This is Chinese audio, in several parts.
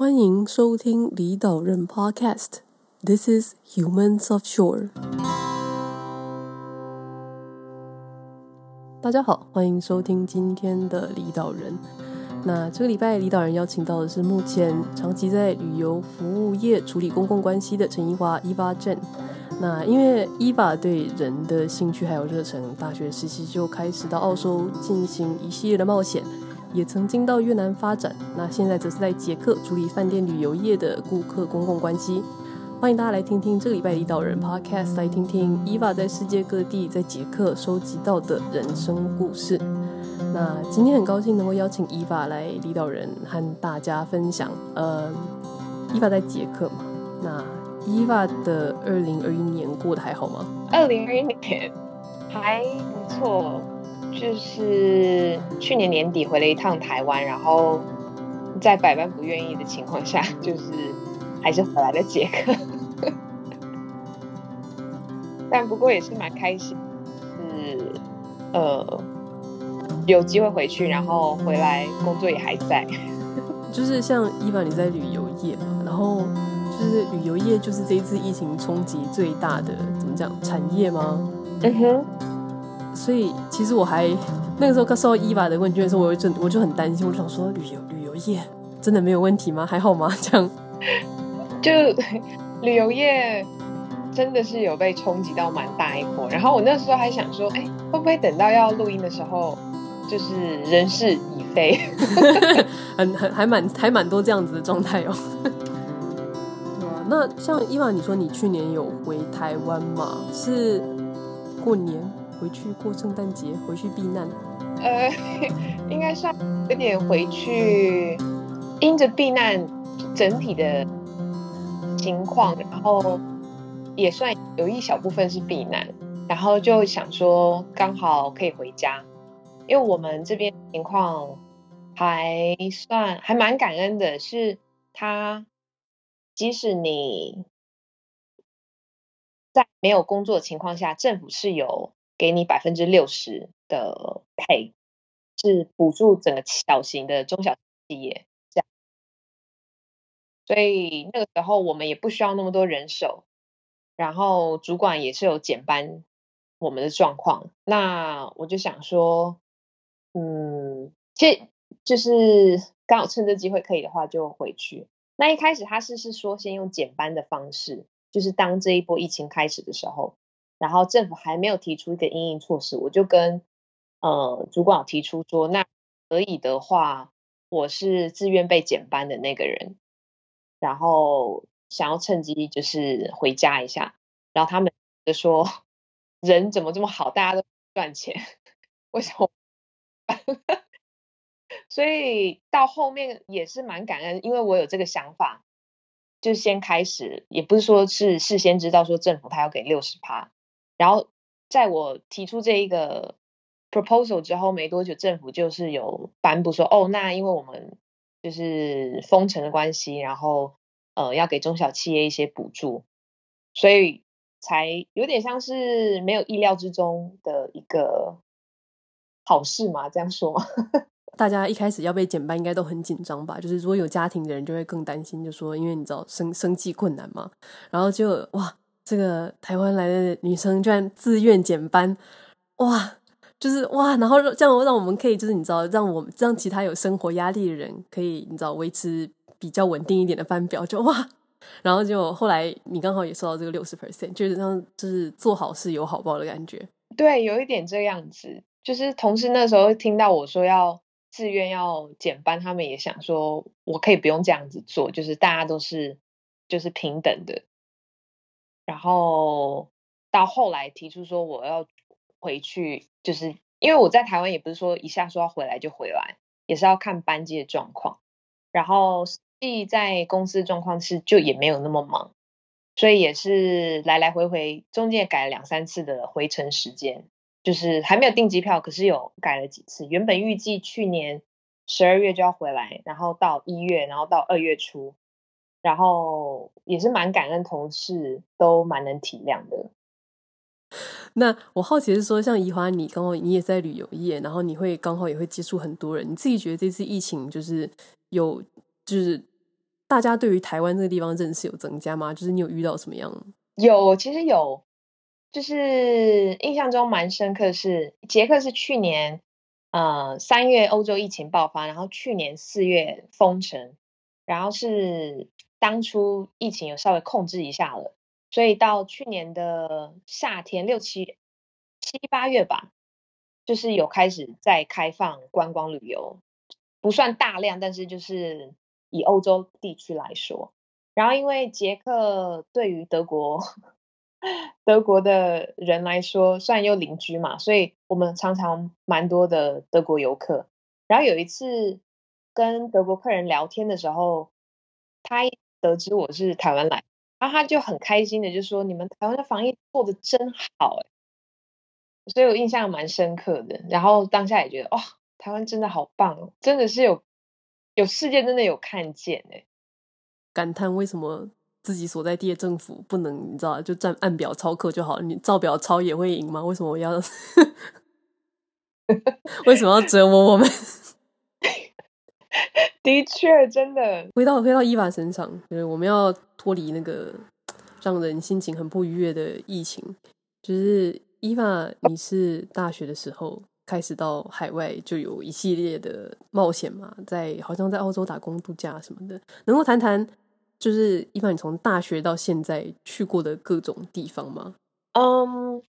欢迎收听李岛人 Podcast。This is Humans of Shore。大家好，欢迎收听今天的李岛人。那这个礼拜李岛人邀请到的是目前长期在旅游服务业处理公共关系的陈怡华 Eva Jen。那因为 Eva 对人的兴趣还有热忱，大学时期就开始到澳洲进行一系列的冒险。也曾经到越南发展，那现在则是在捷克处理饭店旅游业的顾客公共关系。欢迎大家来听听这个礼拜离岛人 Podcast，来听听 Eva 在世界各地在捷克收集到的人生故事。那今天很高兴能够邀请 Eva 来离岛人和大家分享。呃，Eva 在捷克嘛，那 Eva 的二零二一年过得还好吗？二零二一年还不错。就是去年年底回了一趟台湾，然后在百般不愿意的情况下，就是还是回来了捷克。但不过也是蛮开心，是呃有机会回去，然后回来工作也还在。就是像 Eva 你在旅游业嘛，然后就是旅游业就是这一次疫情冲击最大的怎么讲产业吗？嗯哼。所以其实我还那个时候刚收到 Eva 的问卷的时候，我就我就很担心，我就想说旅游旅游业真的没有问题吗？还好吗？这样就旅游业真的是有被冲击到蛮大一波。然后我那时候还想说，哎，会不会等到要录音的时候，就是人事已非？很很还蛮还蛮多这样子的状态哦。那像伊娃你说你去年有回台湾吗？是过年？回去过圣诞节，回去避难。呃，应该算有点回去，因着避难整体的情况，然后也算有一小部分是避难，然后就想说刚好可以回家，因为我们这边情况还算还蛮感恩的，是他即使你在没有工作的情况下，政府是有。给你百分之六十的配，是补助整个小型的中小企业这样，所以那个时候我们也不需要那么多人手，然后主管也是有减班我们的状况，那我就想说，嗯，其实就是刚好趁这机会可以的话就回去。那一开始他是是说先用减班的方式，就是当这一波疫情开始的时候。然后政府还没有提出一个因应措施，我就跟呃主管提出说，那可以的话，我是自愿被减班的那个人，然后想要趁机就是回家一下，然后他们就说 人怎么这么好，大家都赚钱，为什么？所以到后面也是蛮感恩，因为我有这个想法，就先开始，也不是说是事先知道说政府他要给六十趴。然后，在我提出这一个 proposal 之后没多久，政府就是有颁布说，哦，那因为我们就是封城的关系，然后呃要给中小企业一些补助，所以才有点像是没有意料之中的一个好事嘛，这样说。大家一开始要被减班，应该都很紧张吧？就是如果有家庭的人就会更担心，就说因为你知道生生计困难嘛，然后就哇。这个台湾来的女生居然自愿减班，哇，就是哇，然后这样让我们可以，就是你知道，让我们让其他有生活压力的人可以，你知道，维持比较稳定一点的班表，就哇，然后就后来你刚好也收到这个六十 percent，就是让就是做好事有好报的感觉。对，有一点这样子，就是同事那时候听到我说要自愿要减班，他们也想说我可以不用这样子做，就是大家都是就是平等的。然后到后来提出说我要回去，就是因为我在台湾也不是说一下说要回来就回来，也是要看班机的状况。然后实际在公司状况是就也没有那么忙，所以也是来来回回，中间也改了两三次的回程时间，就是还没有订机票，可是有改了几次。原本预计去年十二月就要回来，然后到一月，然后到二月初。然后也是蛮感恩，同事都蛮能体谅的。那我好奇是说，像怡华，你刚好你也在旅游业，然后你会刚好也会接触很多人。你自己觉得这次疫情就是有就是大家对于台湾这个地方认识有增加吗？就是你有遇到什么样？有，其实有，就是印象中蛮深刻是捷克是去年呃三月欧洲疫情爆发，然后去年四月封城，然后是当初疫情有稍微控制一下了，所以到去年的夏天六七七八月吧，就是有开始在开放观光旅游，不算大量，但是就是以欧洲地区来说。然后，因为捷克对于德国 德国的人来说，算又邻居嘛，所以我们常常蛮多的德国游客。然后有一次跟德国客人聊天的时候，他得知我是台湾来，然后他就很开心的就说：“你们台湾的防疫做得真好哎！”所以我印象蛮深刻的。然后当下也觉得，哦，台湾真的好棒哦，真的是有有世界真的有看见哎。感叹为什么自己所在地的政府不能，你知道，就按按表操课就好了，你照表操也会赢吗？为什么我要？为什么要折磨我们？的确，真的。回到回到伊娃身上，就是我们要脱离那个让人心情很不愉悦的疫情。就是伊娃，你是大学的时候开始到海外，就有一系列的冒险嘛，在好像在澳洲打工度假什么的，能够谈谈？就是伊娃，你从大学到现在去过的各种地方吗？嗯，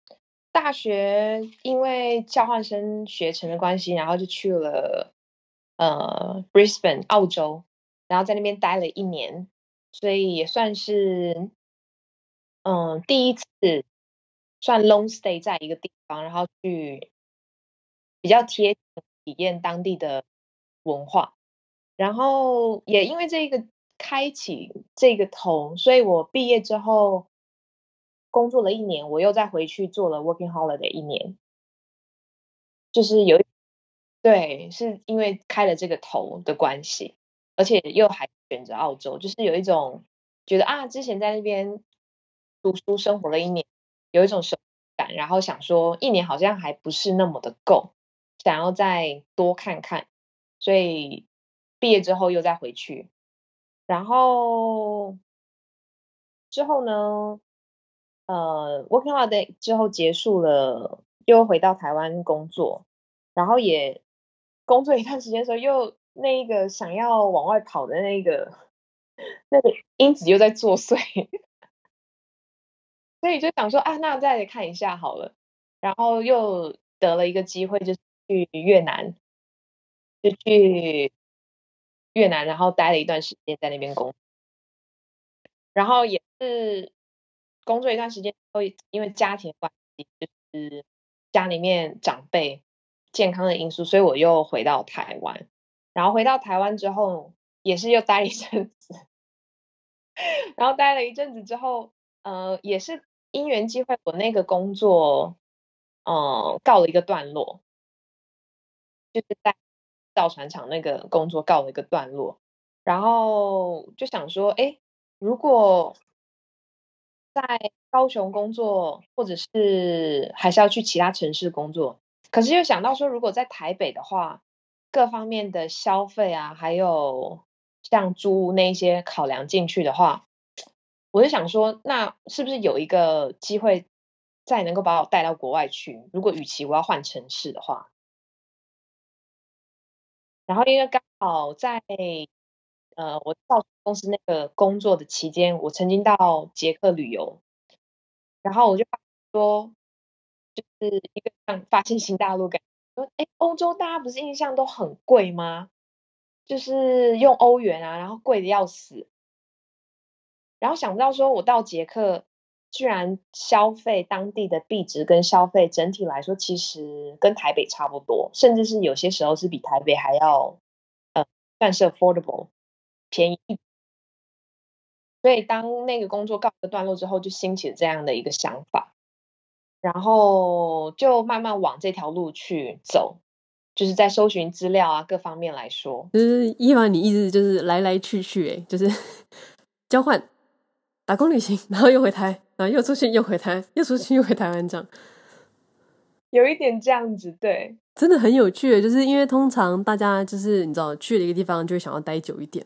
大学因为交换生学程的关系，然后就去了呃 Brisbane 澳洲，然后在那边待了一年，所以也算是嗯第一次算 long stay 在一个地方，然后去比较贴体验当地的文化，然后也因为这个。开启这个头，所以我毕业之后工作了一年，我又再回去做了 working holiday 一年，就是有对，是因为开了这个头的关系，而且又还选择澳洲，就是有一种觉得啊，之前在那边读书生活了一年，有一种熟感，然后想说一年好像还不是那么的够，想要再多看看，所以毕业之后又再回去。然后之后呢，呃，working holiday 之后结束了，又回到台湾工作，然后也工作一段时间时候，又那个想要往外跑的那个那个因子又在作祟，所以就想说啊，那再看一下好了，然后又得了一个机会，就去越南，就去。越南，然后待了一段时间在那边工作，然后也是工作一段时间后，因为家庭关系，就是家里面长辈健康的因素，所以我又回到台湾。然后回到台湾之后，也是又待一阵子，然后待了一阵子之后，呃，也是因缘机会，我那个工作，呃，告了一个段落，就是在。造船厂那个工作告了一个段落，然后就想说，哎，如果在高雄工作，或者是还是要去其他城市工作，可是又想到说，如果在台北的话，各方面的消费啊，还有像租屋那些考量进去的话，我就想说，那是不是有一个机会，再能够把我带到国外去？如果与其我要换城市的话。然后因为刚好在呃我到公司那个工作的期间，我曾经到捷克旅游，然后我就说，是一个像发现新大陆感，说哎，欧洲大家不是印象都很贵吗？就是用欧元啊，然后贵的要死，然后想不到说我到捷克。居然消费当地的币值跟消费整体来说，其实跟台北差不多，甚至是有些时候是比台北还要呃算是 affordable 便宜。所以当那个工作告一段落之后，就兴起了这样的一个想法，然后就慢慢往这条路去走，就是在搜寻资料啊各方面来说。就是伊娃，你一直就是来来去去，哎，就是 交换。打工旅行，然后又回台，然后又出去又回台，又出去又回台湾，这样有一点这样子，对，真的很有趣。就是因为通常大家就是你知道去了一个地方，就会想要待久一点，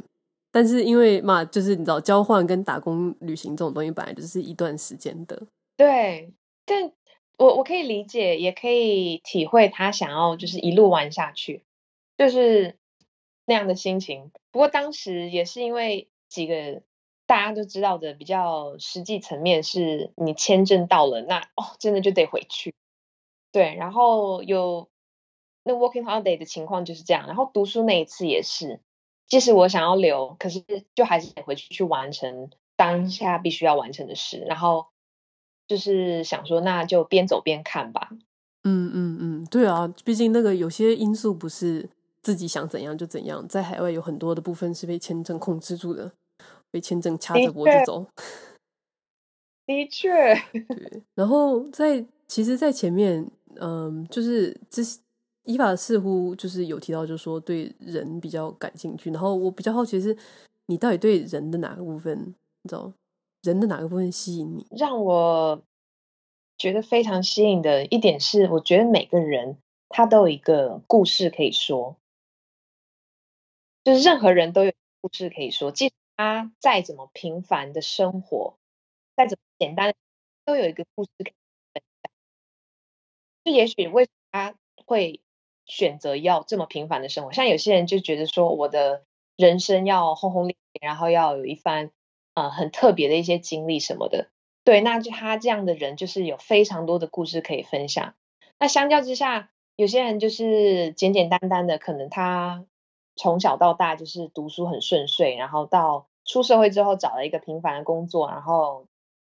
但是因为嘛，就是你知道，交换跟打工旅行这种东西，本来就是一段时间的。对，但我我可以理解，也可以体会他想要就是一路玩下去，就是那样的心情。不过当时也是因为几个大家都知道的比较实际层面，是你签证到了，那哦，真的就得回去。对，然后有那 working holiday 的情况就是这样，然后读书那一次也是，即使我想要留，可是就还是得回去去完成当下必须要完成的事，然后就是想说，那就边走边看吧。嗯嗯嗯，对啊，毕竟那个有些因素不是自己想怎样就怎样，在海外有很多的部分是被签证控制住的，被签证掐着脖子走。的确，对，然后在其实，在前面。嗯，就是这伊法似乎就是有提到，就是说对人比较感兴趣。然后我比较好奇的是，你到底对人的哪个部分，你知道，人的哪个部分吸引你？让我觉得非常吸引的一点是，我觉得每个人他都有一个故事可以说，就是任何人都有故事可以说，即使他再怎么平凡的生活，再怎么简单，都有一个故事可以。就也许为什么他会选择要这么平凡的生活？像有些人就觉得说，我的人生要轰轰烈烈，然后要有一番呃很特别的一些经历什么的。对，那就他这样的人就是有非常多的故事可以分享。那相较之下，有些人就是简简单单的，可能他从小到大就是读书很顺遂，然后到出社会之后找了一个平凡的工作，然后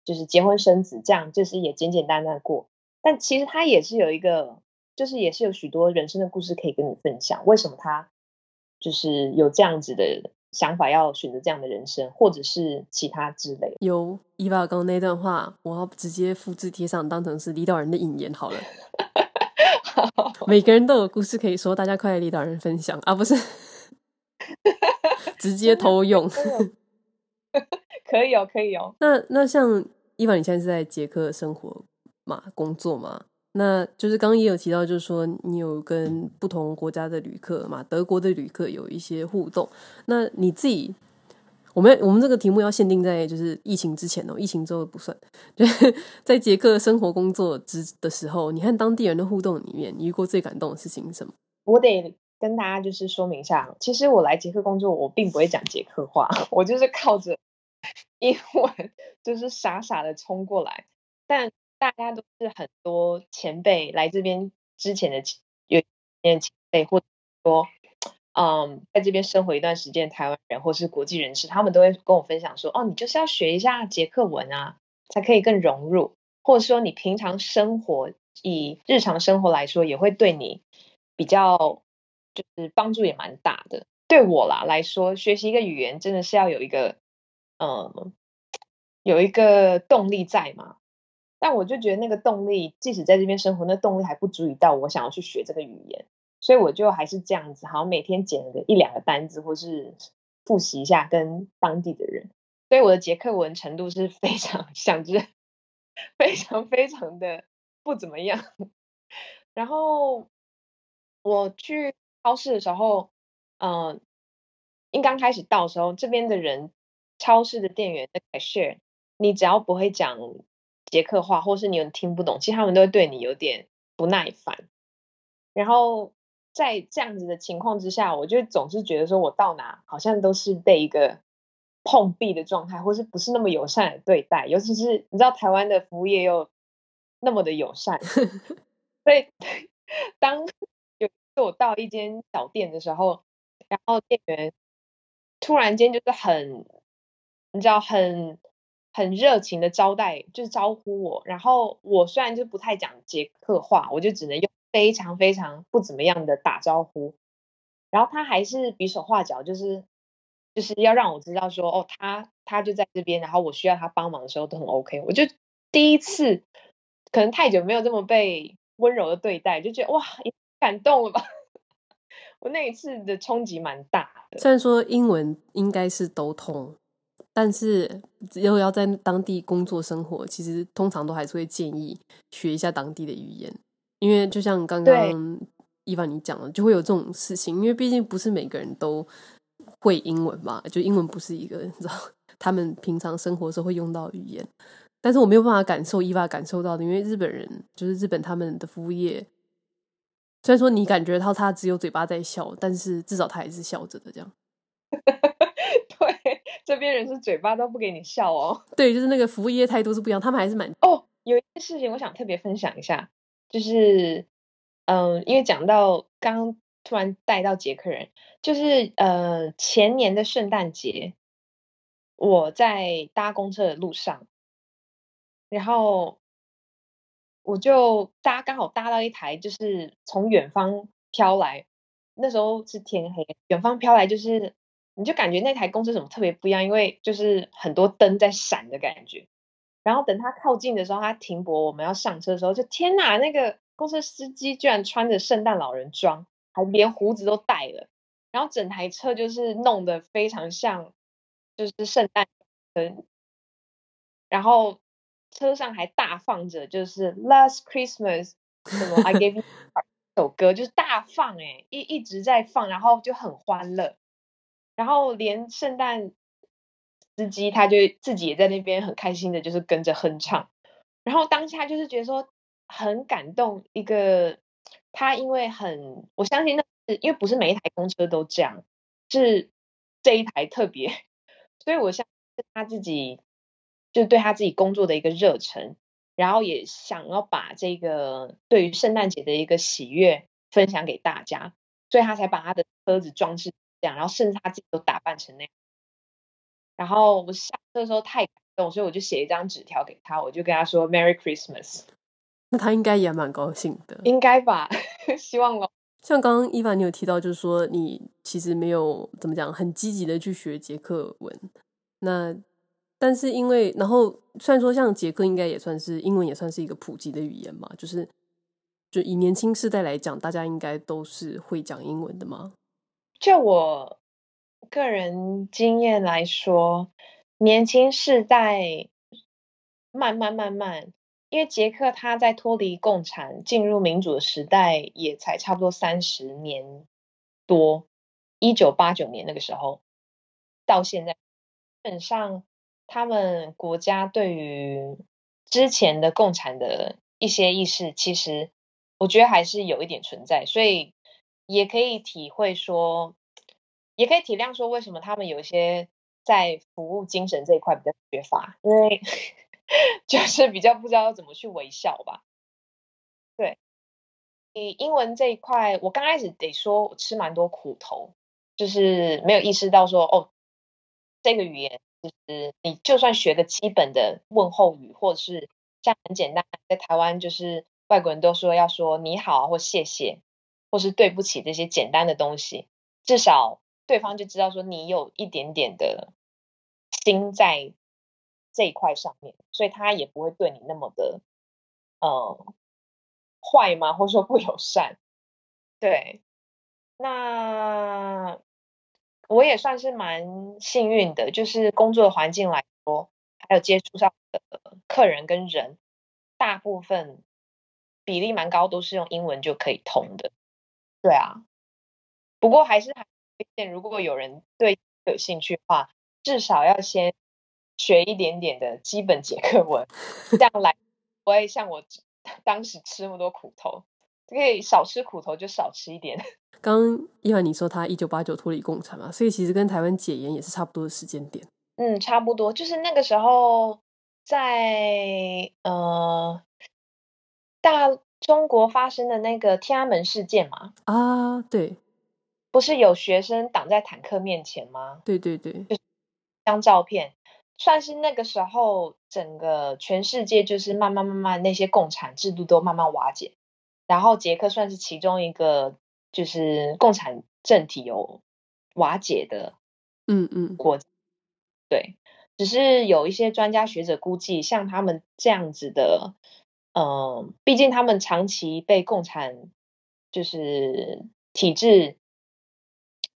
就是结婚生子，这样就是也简简单单过。但其实他也是有一个，就是也是有许多人生的故事可以跟你分享。为什么他就是有这样子的想法，要选择这样的人生，或者是其他之类？有伊娃刚刚那段话，我要直接复制贴上，当成是李导人的引言好了。好，每个人都有故事可以说，大家快来李导人分享啊！不是，直接偷用。可以哦，可以哦。那那像伊娃，你现在是在捷克生活嘛，工作嘛，那就是刚刚也有提到，就是说你有跟不同国家的旅客嘛，德国的旅客有一些互动。那你自己，我们我们这个题目要限定在就是疫情之前哦，疫情之后不算。就是在捷克生活工作之的时候，你和当地人的互动里面，你遇过最感动的事情是什么？我得跟大家就是说明一下，其实我来捷克工作，我并不会讲捷克话，我就是靠着英文，就是傻傻的冲过来，但。大家都是很多前辈来这边之前的有前辈，或者说，嗯，在这边生活一段时间台湾人或是国际人士，他们都会跟我分享说，哦，你就是要学一下捷克文啊，才可以更融入，或者说你平常生活以日常生活来说，也会对你比较就是帮助也蛮大的。对我啦来说，学习一个语言真的是要有一个嗯，有一个动力在嘛。但我就觉得那个动力，即使在这边生活，那动力还不足以到我想要去学这个语言，所以我就还是这样子，好像每天捡个一两个单字，或是复习一下跟当地的人。所以我的捷克文程度是非常想着，非常非常的不怎么样。然后我去超市的时候，嗯、呃，一刚开始到的时候，这边的人，超市的店员的 cashier，你只要不会讲。捷克话，或是你有听不懂，其实他们都会对你有点不耐烦。然后在这样子的情况之下，我就总是觉得说，我到哪好像都是被一个碰壁的状态，或是不是那么友善的对待。尤其是你知道台湾的服务业又那么的友善，所以 当有我到一间小店的时候，然后店员突然间就是很，你知道很。很热情的招待，就是招呼我。然后我虽然就不太讲捷克话，我就只能用非常非常不怎么样的打招呼。然后他还是比手画脚，就是就是要让我知道说，哦，他他就在这边，然后我需要他帮忙的时候都很 OK。我就第一次，可能太久没有这么被温柔的对待，就觉得哇，感动了吧？我那一次的冲击蛮大的。虽然说英文应该是都通。但是，如果要在当地工作生活，其实通常都还是会建议学一下当地的语言，因为就像刚刚伊凡你讲的，就会有这种事情，因为毕竟不是每个人都会英文嘛，就英文不是一个你知道他们平常生活时候会用到语言。但是我没有办法感受伊娃感受到的，因为日本人就是日本他们的服务业，虽然说你感觉到他只有嘴巴在笑，但是至少他还是笑着的这样。对，这边人是嘴巴都不给你笑哦。对，就是那个服务业态度是不一样，他们还是蛮哦。有一件事情我想特别分享一下，就是嗯，因为讲到刚刚突然带到捷克人，就是呃前年的圣诞节，我在搭公车的路上。然后我就搭，刚好搭到一台，就是从远方飘来，那时候是天黑，远方飘来就是，你就感觉那台公车怎么特别不一样，因为就是很多灯在闪的感觉。然后等它靠近的时候，它停泊，我们要上车的时候，就天哪，那个公车司机居然穿着圣诞老人装，还连胡子都戴了，然后整台车就是弄得非常像，就是圣诞灯，然后。车上还大放着，就是 Last Christmas 什么 I Gave You 这首歌，就是大放哎、欸，一一直在放，然后就很欢乐，然后连圣诞司机他就自己也在那边很开心的，就是跟着哼唱，然后当下就是觉得说很感动，一个他因为很我相信那是因为不是每一台公车都这样，是这一台特别，所以我相信他自己。就是对他自己工作的一个热忱，然后也想要把这个对于圣诞节的一个喜悦分享给大家，所以他才把他的车子装饰这样，然后甚至他自己都打扮成那样。然后我下车的时候太感动，所以我就写一张纸条给他，我就跟他说 “Merry Christmas”。那他应该也蛮高兴的，应该吧？希望哦。像刚刚伊凡你有提到，就是说你其实没有怎么讲，很积极的去学捷克文，那。但是因为，然后虽然说像捷克应该也算是英文也算是一个普及的语言嘛，就是就以年轻世代来讲，大家应该都是会讲英文的吗？就我个人经验来说，年轻世代慢慢慢慢，因为捷克它在脱离共产进入民主的时代也才差不多三十年多，一九八九年那个时候到现在，基本上。他们国家对于之前的共产的一些意识，其实我觉得还是有一点存在，所以也可以体会说，也可以体谅说，为什么他们有些在服务精神这一块比较缺乏，因为 就是比较不知道要怎么去微笑吧。对，以英文这一块，我刚开始得说我吃蛮多苦头，就是没有意识到说，哦，这个语言。就是你就算学个基本的问候语，或者是像很简单，在台湾就是外国人都说要说你好，或谢谢，或是对不起这些简单的东西，至少对方就知道说你有一点点的心在这一块上面，所以他也不会对你那么的呃坏吗，或者说不友善。对，那。我也算是蛮幸运的，就是工作环境来说，还有接触上的客人跟人，大部分比例蛮高，都是用英文就可以通的。对啊，不过还是很推荐，如果有人对有兴趣的话，至少要先学一点点的基本捷克文，这样来不会像我当时吃那么多苦头，可以少吃苦头就少吃一点。刚刚伊娃你说他一九八九脱离共产嘛，所以其实跟台湾解严也是差不多的时间点。嗯，差不多，就是那个时候在呃大中国发生的那个天安门事件嘛。啊，对，不是有学生挡在坦克面前吗？对对对，就是张照片，算是那个时候整个全世界就是慢慢慢慢那些共产制度都慢慢瓦解，然后捷克算是其中一个。就是共产政体有瓦解的，嗯嗯，国对，只是有一些专家学者估计，像他们这样子的，嗯、呃，毕竟他们长期被共产就是体制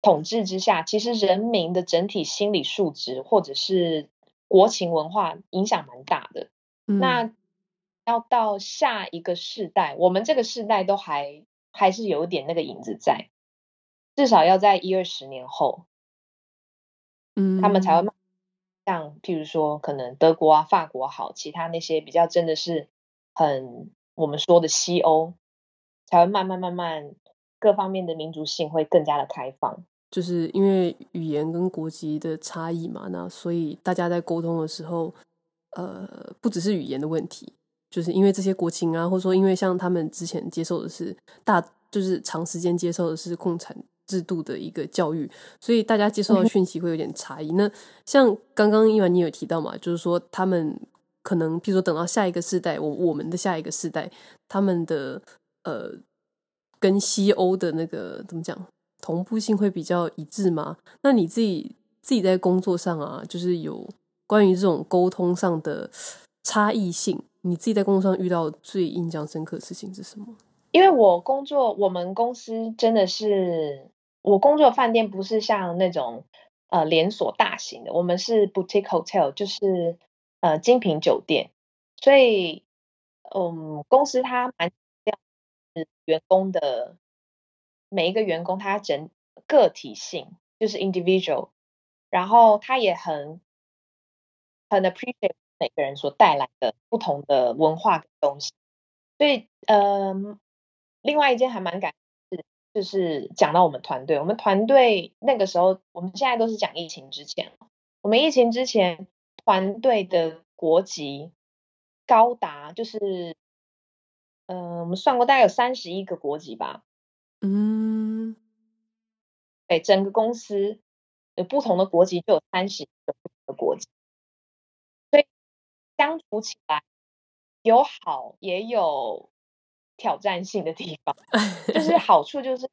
统治之下，其实人民的整体心理素质或者是国情文化影响蛮大的。嗯、那要到下一个世代，我们这个世代都还。还是有点那个影子在，至少要在一二十年后，嗯，他们才会像譬如说可能德国啊、法国好，其他那些比较真的是很我们说的西欧，才会慢慢慢慢各方面的民族性会更加的开放。就是因为语言跟国籍的差异嘛，那所以大家在沟通的时候，呃，不只是语言的问题，就是因为这些国情啊，或者说因为像他们之前接受的是大，就是长时间接受的是共产制度的一个教育，所以大家接受到讯息会有点差异。嗯、那像刚刚伊凡你有提到嘛，就是说他们可能，譬如说等到下一个世代，我我们的下一个世代，他们的呃，跟西欧的那个怎么讲？同步性会比较一致吗？那你自己自己在工作上啊，就是有关于这种沟通上的差异性，你自己在工作上遇到最印象深刻的事情是什么？因为我工作，我们公司真的是我工作饭店不是像那种呃连锁大型的，我们是 boutique hotel，就是呃精品酒店，所以嗯，公司它蛮强调员工的。每一个员工他整个体性就是 individual，然后他也很很 appreciate 每个人所带来的不同的文化的东西。所以，嗯、另外一件还蛮感，就是讲到我们团队，我们团队那个时候，我们现在都是讲疫情之前，我们疫情之前团队的国籍高达就是，嗯、呃，我们算过大概有三十一个国籍吧。嗯，对，整个公司有不同的国籍，就有三十个不同的国籍，所以相处起来有好也有挑战性的地方。就是 好处就是，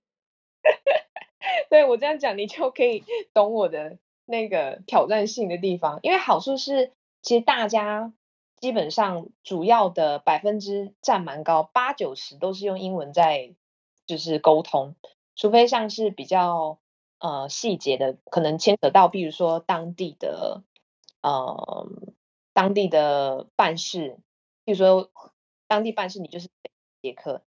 对我这样讲，你就可以懂我的那个挑战性的地方。因为好处是，其实大家基本上主要的百分之占蛮高，八九十都是用英文在。就是沟通，除非像是比较呃细节的，可能牵扯到，比如说当地的呃当地的办事，比如说当地办事，你就是捷克，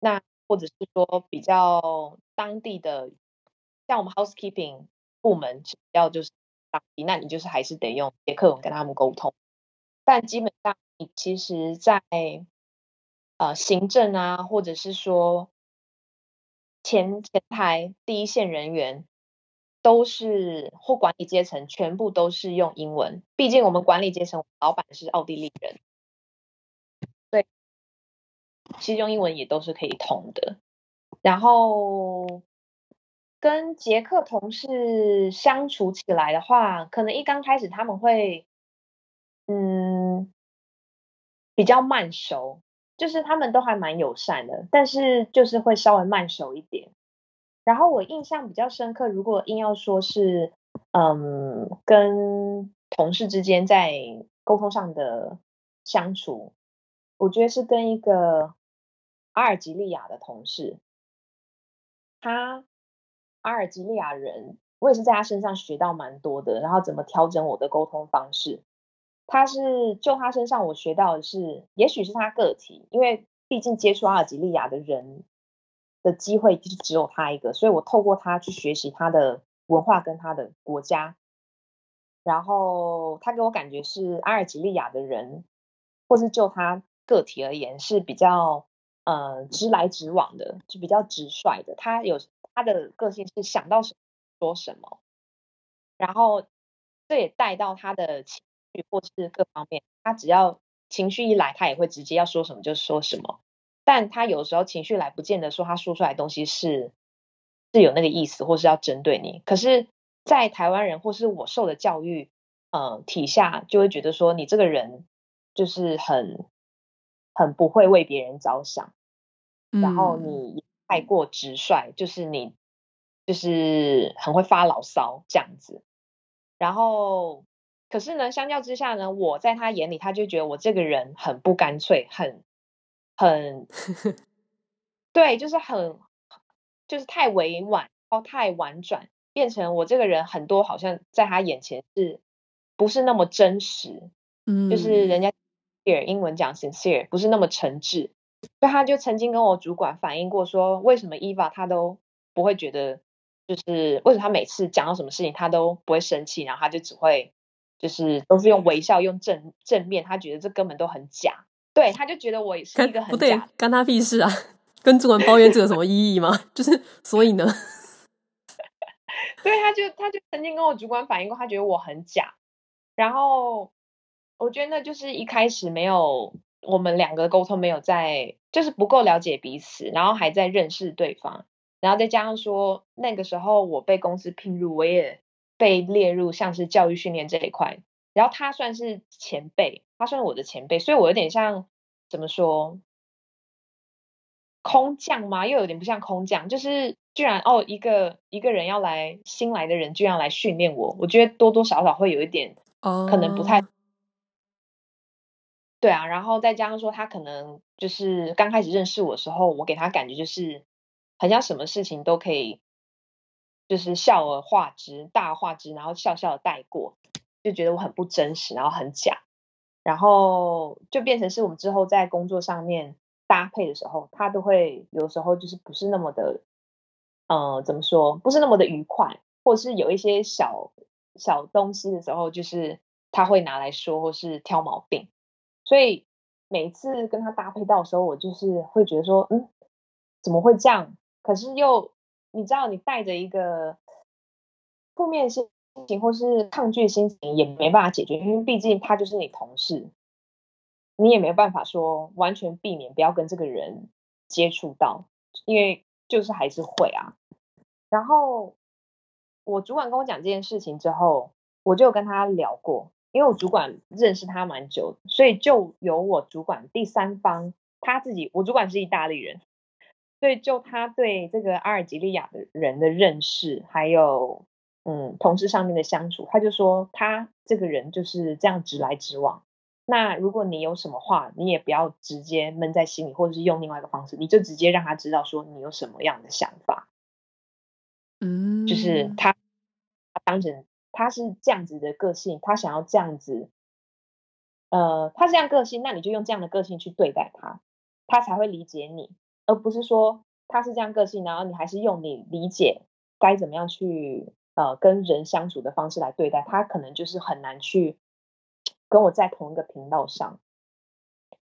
那或者是说比较当地的，像我们 housekeeping 部门比较就是当地，那你就是还是得用捷克文跟他们沟通，但基本上你其实在呃行政啊，或者是说前前台第一线人员都是或管理阶层，全部都是用英文。毕竟我们管理阶层老板是奥地利人，对，其实用英文也都是可以通的。然后跟捷克同事相处起来的话，可能一刚开始他们会，嗯，比较慢熟。就是他们都还蛮友善的，但是就是会稍微慢熟一点。然后我印象比较深刻，如果硬要说是，嗯，跟同事之间在沟通上的相处，我觉得是跟一个阿尔及利亚的同事，他阿尔及利亚人，我也是在他身上学到蛮多的，然后怎么调整我的沟通方式。他是就他身上，我学到的是，也许是他个体，因为毕竟接触阿尔及利亚的人的机会就是只有他一个，所以我透过他去学习他的文化跟他的国家，然后他给我感觉是阿尔及利亚的人，或是就他个体而言是比较呃直来直往的，就比较直率的，他有他的个性是想到什么说什么，然后这也带到他的情绪。或是各方面，他只要情绪一来，他也会直接要说什么就说什么。但他有时候情绪来，不见得说他说出来的东西是是有那个意思，或是要针对你。可是，在台湾人或是我受的教育，嗯、呃，体下就会觉得说你这个人就是很很不会为别人着想，然后你太过直率，就是你就是很会发牢骚这样子，然后。可是呢，相较之下呢，我在他眼里，他就觉得我这个人很不干脆，很很 对，就是很就是太委婉，然后，太婉转，变成我这个人很多好像在他眼前是不是那么真实？嗯，就是人家 sincere 英文讲 sincere 不是那么诚挚，所以他就曾经跟我主管反映过说，为什么 Eva 他都不会觉得就是为什么他每次讲到什么事情他都不会生气，然后他就只会就是都是用微笑用正正面，他觉得这根本都很假，对，他就觉得我也是一个很假，不对，干他屁事啊！跟主管抱怨这有什么意义吗？就是所以呢，对，他就他就曾经跟我主管反映过，他觉得我很假，然后我觉得那就是一开始没有我们两个沟通没有在，就是不够了解彼此，然后还在认识对方。然后再加上说，那个时候我被公司聘入，我也被列入像是教育训练这一块。然后他算是前辈，他算是我的前辈，所以我有点像怎么说，空降吗？又有点不像空降，就是居然哦，一个一个人要来新来的人，居然来训练我，我觉得多多少少会有一点，可能不太对啊。然后再加上说，他可能就是刚开始认识我的时候，我给他感觉就是。好像什么事情都可以，就是笑而化之，大而化之，然后笑笑的带过，就觉得我很不真实，然后很假，然后就变成是我们之后在工作上面搭配的时候，他都会有时候就是不是那么的，呃，怎么说，不是那么的愉快，或者是有一些小小东西的时候，就是他会拿来说，或是挑毛病，所以每次跟他搭配到的时候，我就是会觉得说，嗯，怎么会这样？可是又，你知道，你带着一个负面心情或是抗拒心情，也没办法解决，因为毕竟他就是你同事，你也没有办法说完全避免不要跟这个人接触到，因为就是还是会啊。然后我主管跟我讲这件事情之后，我就跟他聊过，因为我主管认识他蛮久，所以就由我主管第三方他自己，我主管是意大利人。所以，就他对这个阿尔及利亚的人的认识，还有嗯，同事上面的相处，他就说他这个人就是这样直来直往。那如果你有什么话，你也不要直接闷在心里，或者是用另外一个方式，你就直接让他知道说你有什么样的想法。嗯，就是他，他当成他是这样子的个性，他想要这样子，呃，他是这样个性，那你就用这样的个性去对待他，他才会理解你。而不是说他是这样个性，然后你还是用你理解该怎么样去呃跟人相处的方式来对待他，可能就是很难去跟我在同一个频道上。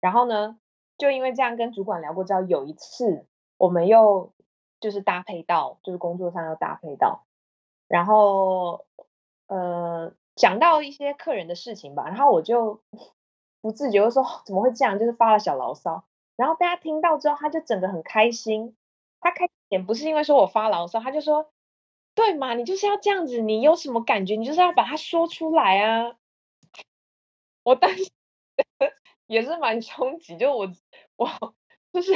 然后呢，就因为这样跟主管聊过之后，有一次我们又就是搭配到，就是工作上又搭配到，然后呃讲到一些客人的事情吧，然后我就不自觉地说怎么会这样，就是发了小牢骚。然后大家听到之后，他就整个很开心。他开点不是因为说我发牢骚，他就说：“对嘛，你就是要这样子，你有什么感觉，你就是要把它说出来啊。”我当时 也是蛮冲击，就我我 就是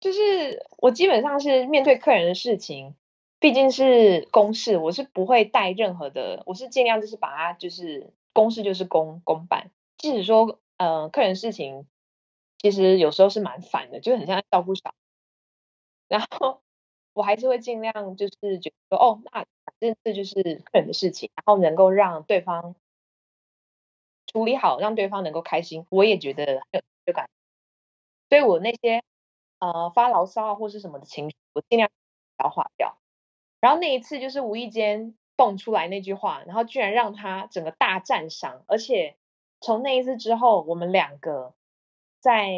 就是我基本上是面对客人的事情，毕竟是公事，我是不会带任何的，我是尽量就是把它就是公事就是公公办，即使说呃客人事情。其实有时候是蛮烦的，就很像照顾小孩，然后我还是会尽量就是觉得说，哦，那反正这就是客人的事情，然后能够让对方处理好，让对方能够开心，我也觉得很有就感。所以我那些呃发牢骚啊或是什么的情绪，我尽量消化掉。然后那一次就是无意间蹦出来那句话，然后居然让他整个大赞赏，而且从那一次之后，我们两个。在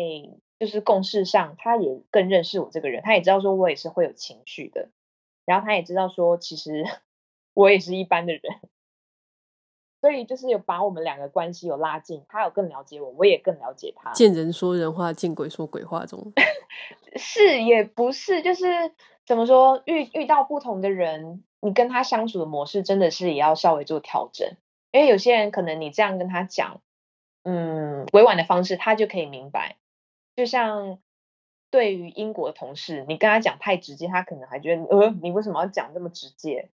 就是共事上，他也更认识我这个人，他也知道说我也是会有情绪的，然后他也知道说其实 我也是一般的人，所以就是有把我们两个关系有拉近，他有更了解我，我也更了解他。见人说人话，见鬼说鬼话中，是也不是，就是怎么说，遇遇到不同的人，你跟他相处的模式真的是也要稍微做调整，因为有些人可能你这样跟他讲。嗯，委婉的方式，他就可以明白。就像对于英国同事，你跟他讲太直接，他可能还觉得，呃，你为什么要讲这么直接？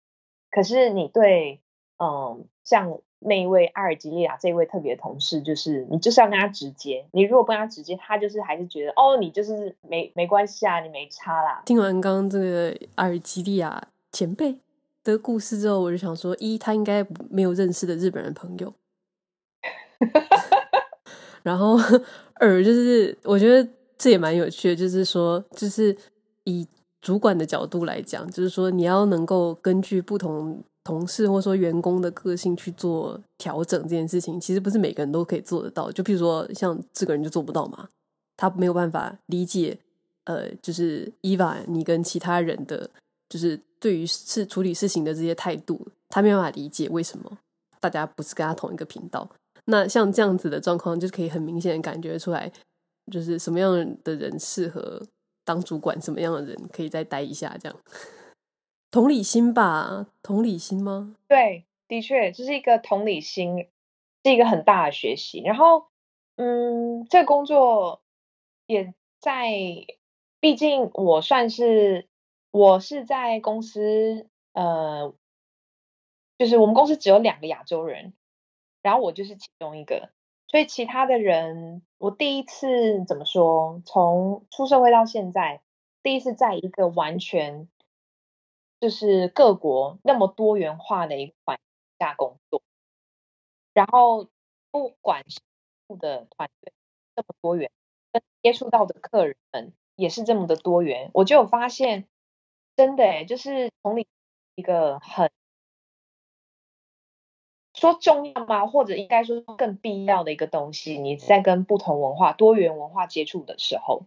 可是你对，嗯，像那一位阿尔及利亚这一位特别的同事，就是你就是要跟他直接。你如果不跟他直接，他就是还是觉得，哦，你就是没没关系啊，你没差啦。听完刚刚这个阿尔及利亚前辈的故事之后，我就想说，一，他应该没有认识的日本人朋友。然后二就是，我觉得这也蛮有趣的，就是说，就是以主管的角度来讲，就是说你要能够根据不同同事或者说员工的个性去做调整这件事情，其实不是每个人都可以做得到。就譬如说，像这个人就做不到嘛，他没有办法理解，呃，就是 Eva 你跟其他人的，就是对于事处理事情的这些态度，他没有办法理解为什么大家不是跟他同一个频道。那像这样子的状况，就可以很明显的感觉出来，就是什么样的人适合当主管，什么样的人可以再待一下，这样。同理心吧，同理心吗？对，的确，这是一个同理心，是一个很大的学习。然后，嗯，这个工作也在，毕竟我算是我是在公司，呃，就是我们公司只有两个亚洲人。然后我就是其中一个，所以其他的人，我第一次怎么说？从出社会到现在，第一次在一个完全就是各国那么多元化的一个环境下工作，然后不管是的团队这么多元，跟接触到的客人也是这么的多元，我就有发现，真的诶，就是从你一个很。说重要吗？或者应该说更必要的一个东西，你在跟不同文化、多元文化接触的时候，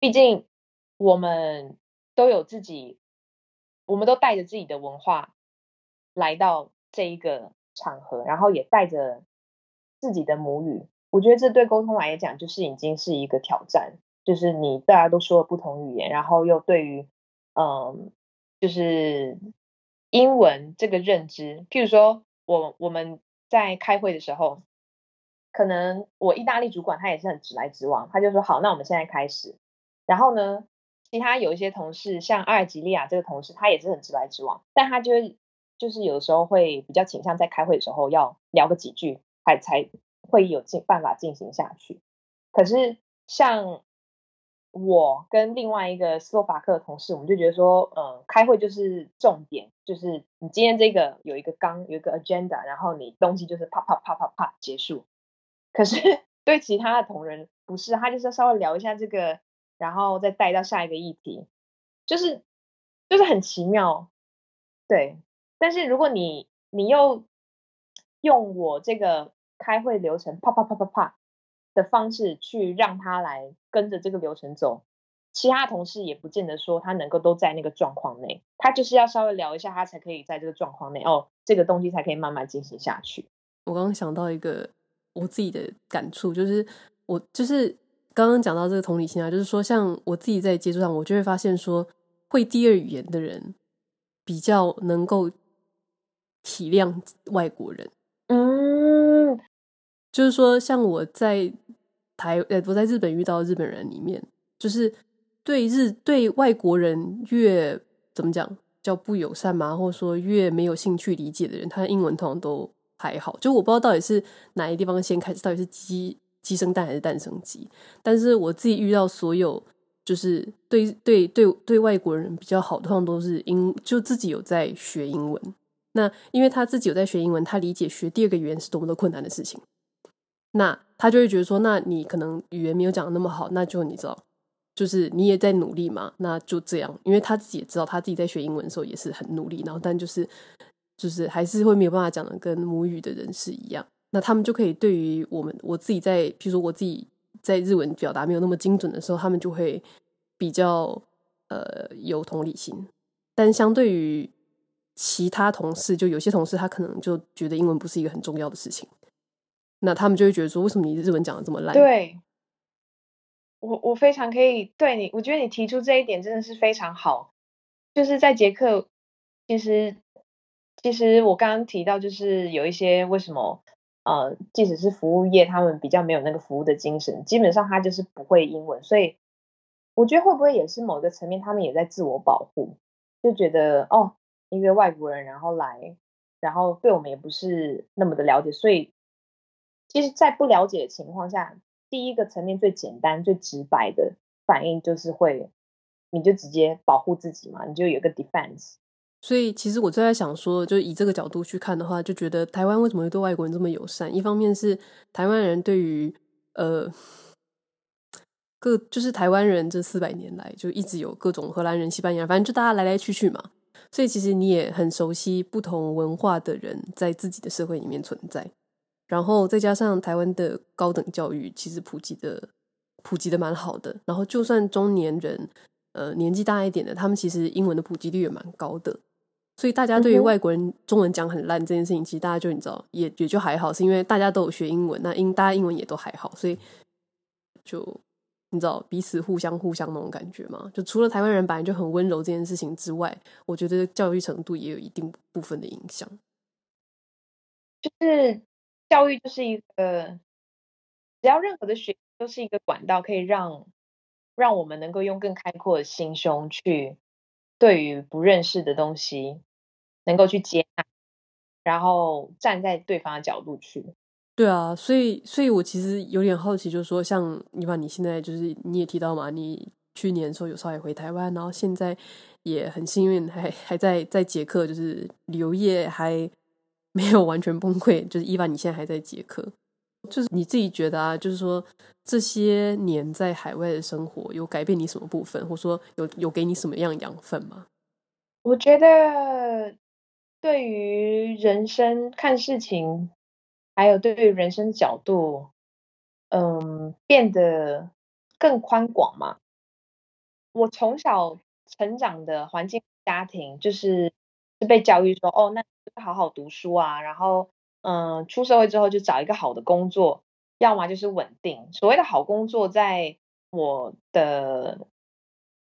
毕竟我们都有自己，我们都带着自己的文化来到这一个场合，然后也带着自己的母语。我觉得这对沟通来讲，就是已经是一个挑战，就是你大家都说了不同语言，然后又对于嗯，就是英文这个认知，譬如说。我我们在开会的时候，可能我意大利主管他也是很直来直往，他就说好，那我们现在开始。然后呢，其他有一些同事，像阿尔及利亚这个同事，他也是很直来直往，但他就是就是有时候会比较倾向在开会的时候要聊个几句，才才会有进办法进行下去。可是像。我跟另外一个斯洛伐克的同事，我们就觉得说，嗯，开会就是重点，就是你今天这个有一个纲，有一个 agenda，然后你东西就是啪啪啪啪啪结束。可是 对其他的同仁不是，他就是稍微聊一下这个，然后再带到下一个议题，就是就是很奇妙，对。但是如果你你又用我这个开会流程啪啪啪啪啪的方式去让他来跟着这个流程走，其他同事也不见得说他能够都在那个状况内，他就是要稍微聊一下，他才可以在这个状况内哦，这个东西才可以慢慢进行下去。我刚刚想到一个我自己的感触，就是我就是刚刚讲到这个同理心啊，就是说像我自己在接触上，我就会发现说，会第二语言的人比较能够体谅外国人。嗯。就是说，像我在台呃，我在日本遇到日本人里面，就是对日对外国人越怎么讲叫不友善嘛，或者说越没有兴趣理解的人，他的英文通常都还好。就我不知道到底是哪一个地方先开始，到底是鸡鸡生蛋还是蛋生鸡。但是我自己遇到所有就是对对对对外国人比较好的，通常都是英就自己有在学英文。那因为他自己有在学英文，他理解学第二个语言是多么的困难的事情。那他就会觉得说，那你可能语言没有讲的那么好，那就你知道，就是你也在努力嘛，那就这样。因为他自己也知道，他自己在学英文的时候也是很努力，然后但就是就是还是会没有办法讲的跟母语的人是一样。那他们就可以对于我们我自己在，譬如说我自己在日文表达没有那么精准的时候，他们就会比较呃有同理心。但相对于其他同事，就有些同事他可能就觉得英文不是一个很重要的事情。那他们就会觉得说，为什么你日文讲的这么烂？对，我我非常可以对你，我觉得你提出这一点真的是非常好。就是在捷克，其实其实我刚刚提到，就是有一些为什么呃，即使是服务业，他们比较没有那个服务的精神，基本上他就是不会英文，所以我觉得会不会也是某个层面，他们也在自我保护，就觉得哦，一个外国人然后来，然后对我们也不是那么的了解，所以。其实，在不了解的情况下，第一个层面最简单、最直白的反应就是会，你就直接保护自己嘛，你就有个 defense。所以，其实我就在想说，就以这个角度去看的话，就觉得台湾为什么会对外国人这么友善？一方面是台湾人对于呃，各就是台湾人这四百年来就一直有各种荷兰人、西班牙，反正就大家来来去去嘛。所以其实你也很熟悉不同文化的人在自己的社会里面存在。然后再加上台湾的高等教育其实普及的普及的蛮好的。然后就算中年人呃年纪大一点的，他们其实英文的普及率也蛮高的。所以大家对于外国人中文讲很烂这件事情，其实大家就你知道也也就还好，是因为大家都有学英文，那英大家英文也都还好，所以就你知道彼此互相互相那种感觉嘛。就除了台湾人本来就很温柔这件事情之外，我觉得教育程度也有一定部分的影响。就是教育就是一个，只要任何的学都是一个管道，可以让让我们能够用更开阔的心胸去对于不认识的东西。能够去接纳，然后站在对方的角度去。对啊，所以，所以我其实有点好奇，就是说，像你把你现在就是你也提到嘛，你去年的时候有稍微回台湾，然后现在也很幸运还还在在捷克，就是旅游业还 没有完全崩溃。就是伊娃，你现在还在捷克，就是你自己觉得啊，就是说这些年在海外的生活有改变你什么部分，或者说有有给你什么样养分吗？我觉得。对于人生看事情，还有对于人生角度，嗯，变得更宽广嘛。我从小成长的环境家庭，就是是被教育说，哦，那好好读书啊，然后，嗯，出社会之后就找一个好的工作，要么就是稳定。所谓的好工作，在我的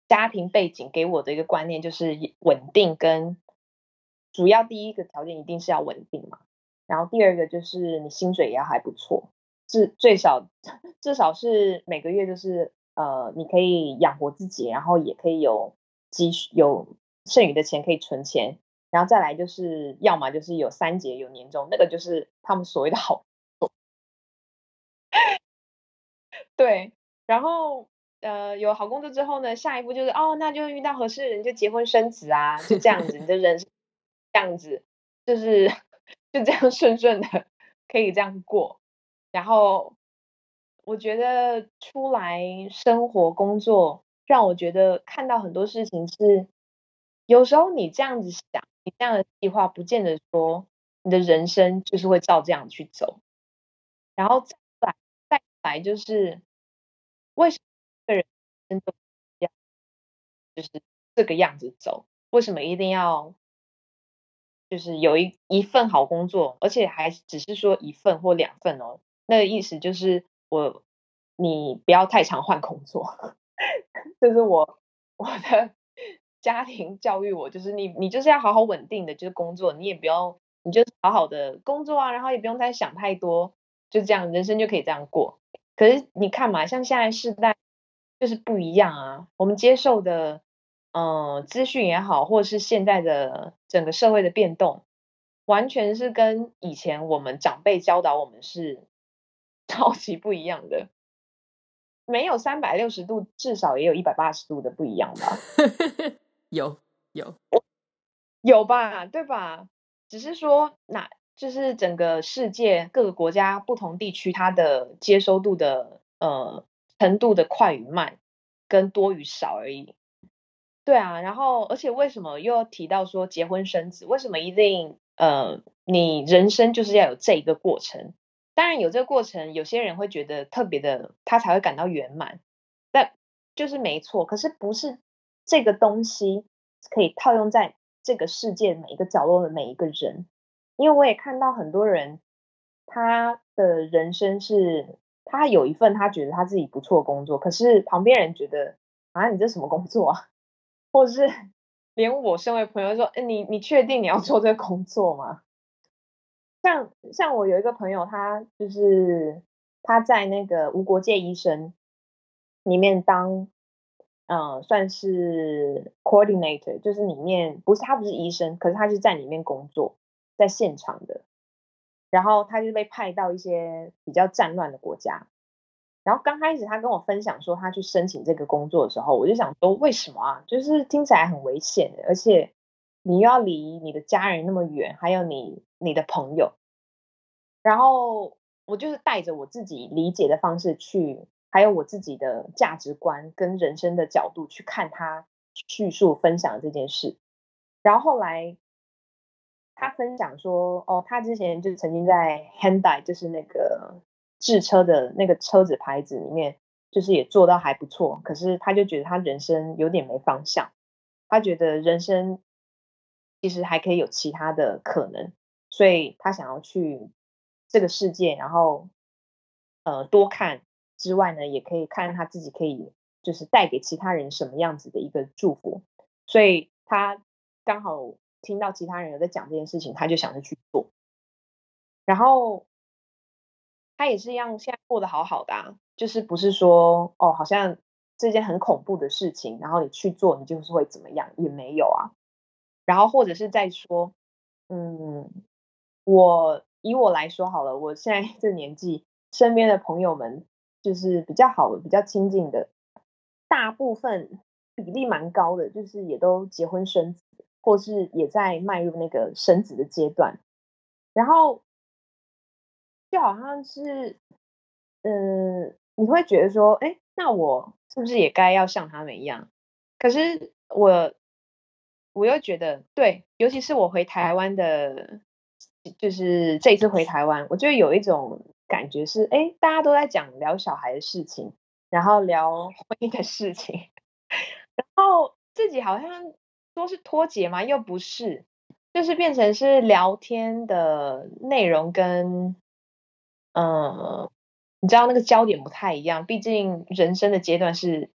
家庭背景给我的一个观念，就是稳定跟。主要第一个条件一定是要稳定嘛，然后第二个就是你薪水也要还不错，至最少至少是每个月就是呃你可以养活自己，然后也可以有积蓄有剩余的钱可以存钱，然后再来就是要么就是有三节有年终，那个就是他们所谓的好工作。对，然后呃有好工作之后呢，下一步就是哦那就遇到合适的人就结婚生子啊，就这样子你的人生。这样子就是就这样顺顺的可以这样过，然后我觉得出来生活工作，让我觉得看到很多事情是，有时候你这样子想，你这样的计划，不见得说你的人生就是会照这样去走，然后再来再来就是为什么人生都这样，就是这个样子走，为什么一定要？就是有一一份好工作，而且还只是说一份或两份哦。那个意思就是我，你不要太常换工作。就是我我的家庭教育我，就是你你就是要好好稳定的就是工作，你也不要你就好好的工作啊，然后也不用再想太多，就这样人生就可以这样过。可是你看嘛，像现在世代就是不一样啊，我们接受的。嗯，资讯也好，或者是现在的整个社会的变动，完全是跟以前我们长辈教导我们是 超级不一样的。没有三百六十度，至少也有一百八十度的不一样吧？有有有吧？对吧？只是说，那就是整个世界各个国家不同地区，它的接收度的呃程度的快与慢，跟多与少而已。对啊，然后而且为什么又要提到说结婚生子？为什么一定呃，你人生就是要有这一个过程？当然有这个过程，有些人会觉得特别的，他才会感到圆满。但就是没错，可是不是这个东西可以套用在这个世界每一个角落的每一个人。因为我也看到很多人，他的人生是他有一份他觉得他自己不错的工作，可是旁边人觉得啊，你这什么工作啊？或是连我身为朋友说，哎，你你确定你要做这个工作吗？像像我有一个朋友，他就是他在那个无国界医生里面当，嗯，算是 coordinator，就是里面不是他不是医生，可是他是在里面工作，在现场的，然后他就被派到一些比较战乱的国家。然后刚开始他跟我分享说他去申请这个工作的时候，我就想说为什么啊？就是听起来很危险，而且你又要离你的家人那么远，还有你你的朋友。然后我就是带着我自己理解的方式去还有我自己的价值观跟人生的角度去看他叙述分享这件事。然后后来他分享说，哦，他之前就曾经在 Handai 就是那个制车的那个车子牌子里面，就是也做到还不错。可是他就觉得他人生有点没方向，他觉得人生其实还可以有其他的可能，所以他想要去这个世界，然后呃多看之外呢，也可以看他自己可以就是带给其他人什么样子的一个祝福。所以他刚好。听到其他人有在讲这件事情，他就想着去做。然后他也是一样，现在过得好好的啊，就是不是说哦，好像这件很恐怖的事情，然后你去做，你就是会怎么样，也没有啊。然后或者是在说，嗯，我以我来说好了，我现在这年纪，身边的朋友们就是比较好的、比较亲近的，大部分比例蛮高的，就是也都结婚生子。或是也在迈入那个生子的阶段，然后就好像是，嗯，你会觉得说，哎，那我是不是也该要像他们一样？可是我我又觉得，对，尤其是我回台湾的，就是这一次回台湾，我就有一种感觉是，哎，大家都在讲聊小孩的事情，然后聊婚姻的事情，然后自己好像。说是脱节嘛？又不是，就是变成是聊天的内容跟，嗯，你知道那个焦点不太一样。毕竟人生的阶段是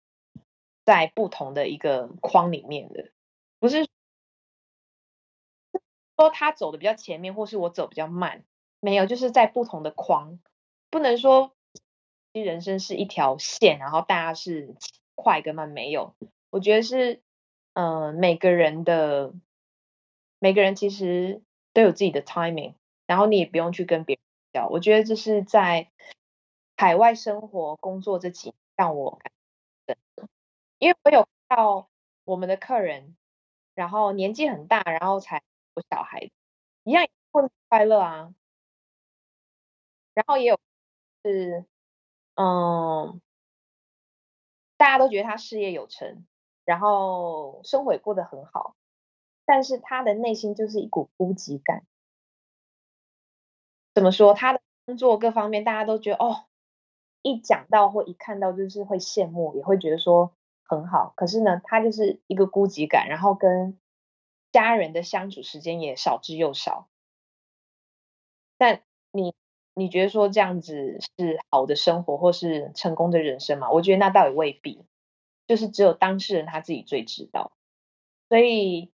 在不同的一个框里面的，不是说他走的比较前面，或是我走比较慢，没有，就是在不同的框，不能说人生是一条线，然后大家是快跟慢，没有，我觉得是。嗯、每个人的每个人其实都有自己的 timing，然后你也不用去跟别人我觉得这是在海外生活工作这几年让我感，因为我有看到我们的客人，然后年纪很大，然后才有小孩，一样过得快乐啊。然后也有是，嗯，大家都觉得他事业有成。然后生活也过得很好，但是他的内心就是一股孤寂感。怎么说？他的工作各方面，大家都觉得哦，一讲到或一看到就是会羡慕，也会觉得说很好。可是呢，他就是一个孤寂感，然后跟家人的相处时间也少之又少。但你你觉得说这样子是好的生活或是成功的人生吗？我觉得那倒也未必。就是只有当事人他自己最知道，所以，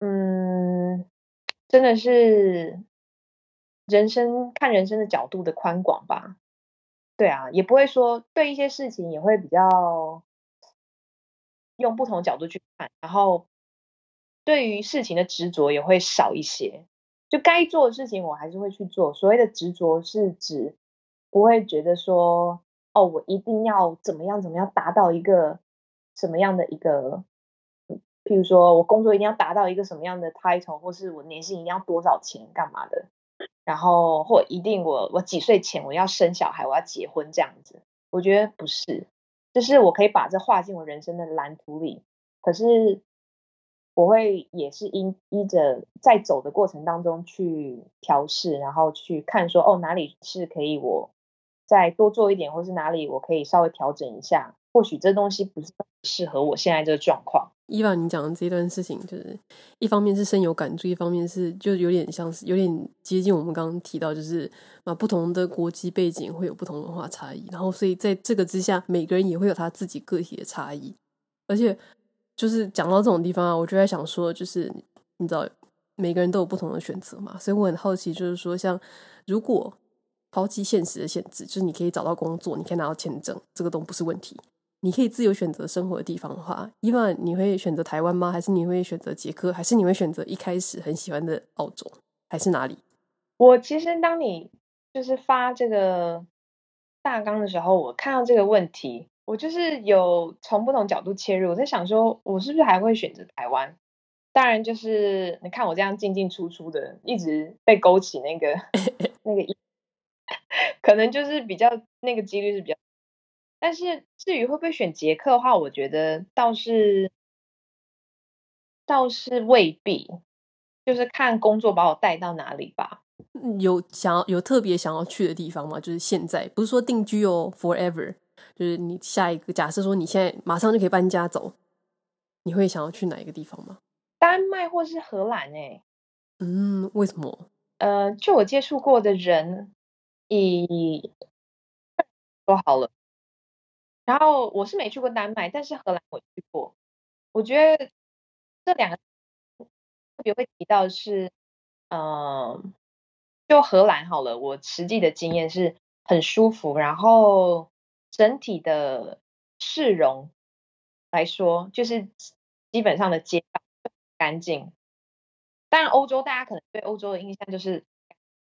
嗯，真的是人生看人生的角度的宽广吧。对啊，也不会说对一些事情也会比较用不同角度去看，然后对于事情的执着也会少一些。就该做的事情我还是会去做。所谓的执着是指不会觉得说。哦，我一定要怎么样怎么样达到一个什么样的一个，譬如说我工作一定要达到一个什么样的 title，或是我年薪一定要多少钱干嘛的，然后或一定我我几岁前我要生小孩，我要结婚这样子，我觉得不是，就是我可以把这画进我人生的蓝图里，可是我会也是依依着在走的过程当中去调试，然后去看说哦哪里是可以我。再多做一点，或是哪里我可以稍微调整一下，或许这东西不是适合我现在这个状况。伊娃，你讲的这一段事情，就是一方面是深有感触，一方面是就有点像是有点接近我们刚刚提到，就是啊不同的国籍背景会有不同文化差异，然后所以在这个之下，每个人也会有他自己个体的差异。而且就是讲到这种地方啊，我就在想说，就是你知道每个人都有不同的选择嘛，所以我很好奇，就是说像如果。抛弃现实的限制，就是你可以找到工作，你可以拿到签证，这个都不是问题。你可以自由选择生活的地方的话，伊娃，你会选择台湾吗？还是你会选择捷克？还是你会选择一开始很喜欢的澳洲？还是哪里？我其实当你就是发这个大纲的时候，我看到这个问题，我就是有从不同角度切入。我在想说，我是不是还会选择台湾？当然，就是你看我这样进进出出的，一直被勾起那个 那个。可能就是比较那个几率是比较但是至于会不会选捷克的话，我觉得倒是倒是未必，就是看工作把我带到哪里吧。有想要有特别想要去的地方吗？就是现在不是说定居哦，forever，就是你下一个假设说你现在马上就可以搬家走，你会想要去哪一个地方吗？丹麦或是荷兰？哎，嗯，为什么？呃，就我接触过的人，以说好了，然后我是没去过丹麦，但是荷兰我去过。我觉得这两个特别会提到是，嗯、就荷兰好了，我实际的经验是很舒服，然后整体的市容来说，就是基本上的街道干净。当然，欧洲大家可能对欧洲的印象就是，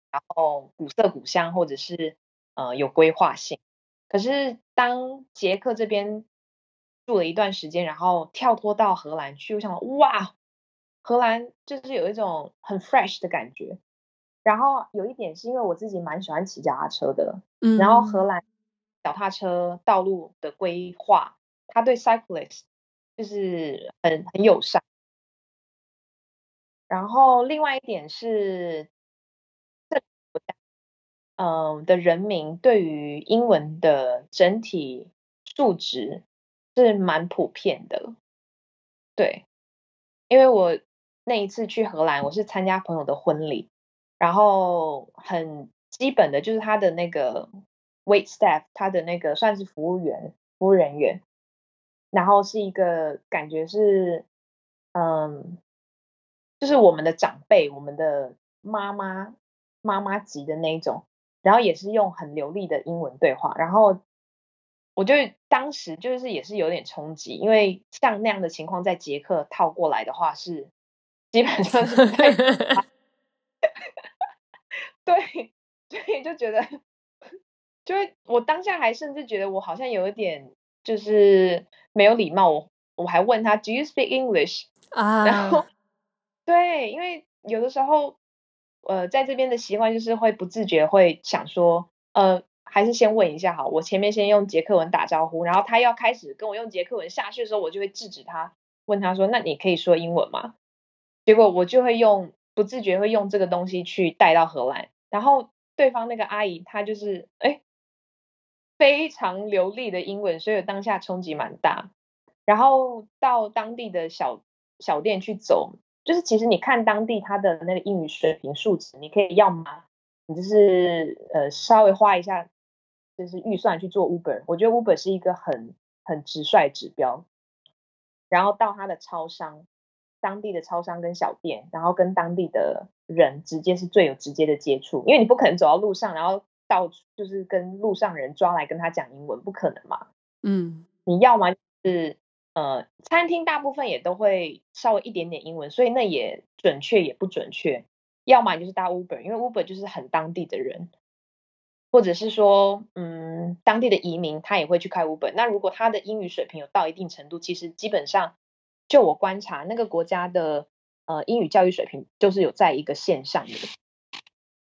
然后古色古香，或者是呃有规划性。可是当捷克这边住了一段时间，然后跳脱到荷兰去，我想哇，荷兰就是有一种很 fresh 的感觉。然后有一点是因为我自己蛮喜欢骑脚踏车的，嗯，然后荷兰脚踏车道路的规划，它对 cyclist 就是很很友善。然后另外一点是，嗯的人民对于英文的整体素质是蛮普遍的，对，因为我那一次去荷兰，我是参加朋友的婚礼。然后很基本的就是他的那个 wait staff，他的那个算是服务员、服务人员，然后是一个感觉是，嗯，就是我们的长辈、我们的妈妈、妈妈级的那一种，然后也是用很流利的英文对话，然后我就当时就是也是有点冲击，因为像那样的情况在捷克套过来的话是基本上是不太。对，所以就觉得，就是我当下还甚至觉得我好像有一点就是没有礼貌，我我还问他 Do you speak English？啊，然后对，因为有的时候，呃，在这边的习惯就是会不自觉会想说，呃，还是先问一下好，我前面先用捷克文打招呼，然后他要开始跟我用捷克文下去的时候，我就会制止他，问他说，那你可以说英文吗？结果我就会用不自觉会用这个东西去带到荷兰。然后对方那个阿姨，她就是哎，非常流利的英文，所以当下冲击蛮大。然后到当地的小小店去走，就是其实你看当地他的那个英语水平数值，你可以要吗？你就是呃稍微花一下就是预算去做 Uber，我觉得 Uber 是一个很很直率指标。然后到他的超商。当地的超商跟小店，然后跟当地的人直接是最有直接的接触，因为你不可能走到路上，然后到处就是跟路上人抓来跟他讲英文，不可能嘛。嗯，你要么就是呃，餐厅大部分也都会稍微一点点英文，所以那也准确也不准确。要么就是搭 Uber，因为 Uber 就是很当地的人，或者是说嗯，当地的移民他也会去开 Uber。那如果他的英语水平有到一定程度，其实基本上。就我观察，那个国家的呃英语教育水平就是有在一个线上的，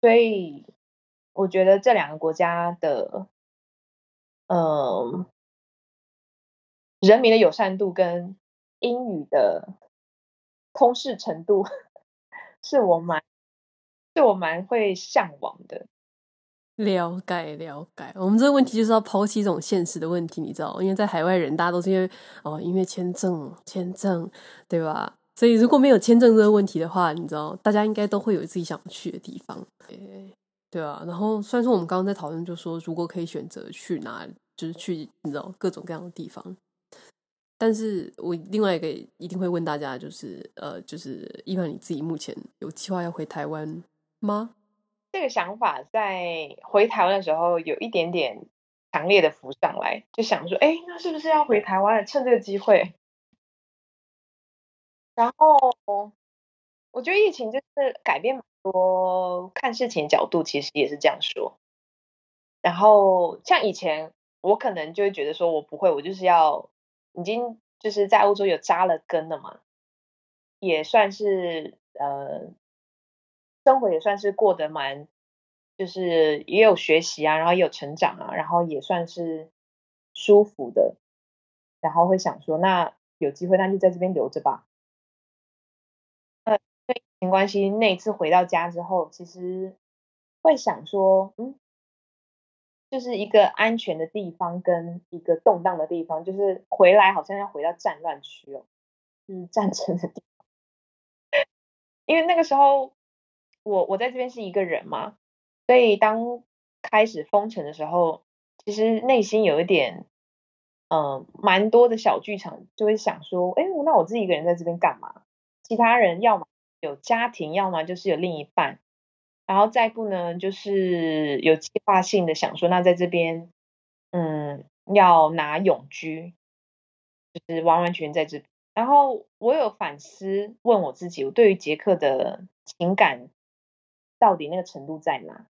所以我觉得这两个国家的嗯、呃、人民的友善度跟英语的通识程度，是我蛮是我蛮会向往的。了解了解，我们这个问题就是要抛弃这种现实的问题，你知道，因为在海外人，大家都是因为哦，因为签证，签证，对吧？所以如果没有签证这个问题的话，你知道，大家应该都会有自己想去的地方，对，对啊。然后虽然说我们刚刚在讨论，就说如果可以选择去哪，就是去你知道各种各样的地方，但是我另外一个一定会问大家，就是呃，就是一般你自己目前有计划要回台湾吗？这个想法在回台湾的时候有一点点强烈的浮上来，就想说，哎，那是不是要回台湾，趁这个机会？然后我觉得疫情就是改变蛮多看事情角度，其实也是这样说。然后像以前我可能就会觉得说我不会，我就是要已经就是在欧洲有扎了根了嘛，也算是呃。生活也算是过得蛮，就是也有学习啊，然后也有成长啊，然后也算是舒服的，然后会想说，那有机会那就在这边留着吧。呃，对疫情关系，那一次回到家之后，其实会想说，嗯，就是一个安全的地方跟一个动荡的地方，就是回来好像要回到战乱区哦，就是战争的地方。因为那个时候我我在这边是一个人嘛，所以当开始封城的时候，其实内心有一点，嗯、蛮多的小剧场，就会想说，哎，那我自己一个人在这边干嘛？其他人要么有家庭，要么就是有另一半，然后再不呢，就是有计划性的想说，那在这边，嗯，要拿永居，就是完完全全在这边。然后我有反思，问我自己，我对于杰克的情感到底那个程度在哪？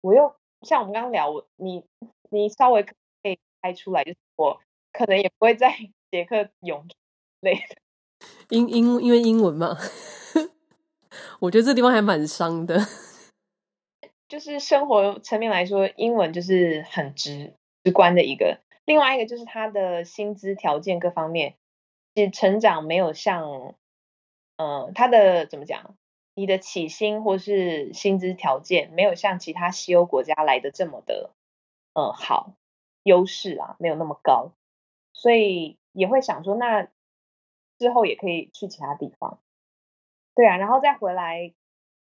我又像我们刚刚聊，我你你稍微可以猜出来，就是我可能也不会在 杰克永居类的，英英因为英文嘛，我觉得这地方还蛮伤的。就是生活层面来说，英文就是很直直观的一个，另外一个就是他的薪资条件各方面。成长没有像，嗯、呃，他的怎么讲？你的起薪或是薪资条件没有像其他西欧国家来的这么的，呃，好，优势啊，没有那么高，所以也会想说，那之后也可以去其他地方，对啊，然后再回来，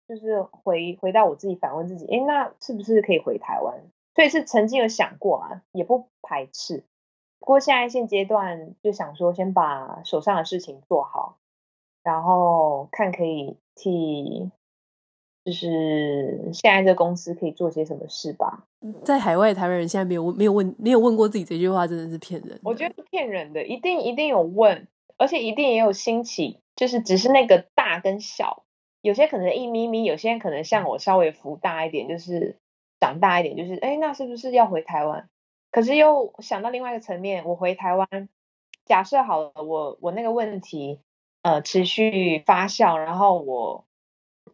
就是回回到我自己反问自己，哎，那是不是可以回台湾？所以是曾经有想过啊，也不排斥。不过现在现阶段就想说，先把手上的事情做好，然后看可以替，就是现在这公司可以做些什么事吧。在海外台湾人现在没有问，没有问，没有问过自己这句话，真的是骗人。我觉得是骗人的，一定一定有问，而且一定也有兴起，就是只是那个大跟小，有些可能一咪咪，有些可能像我稍微浮大一点，就是长大一点，就是哎，那是不是要回台湾？可是又想到另外一个层面，我回台湾，假设好了，我我那个问题呃持续发酵，然后我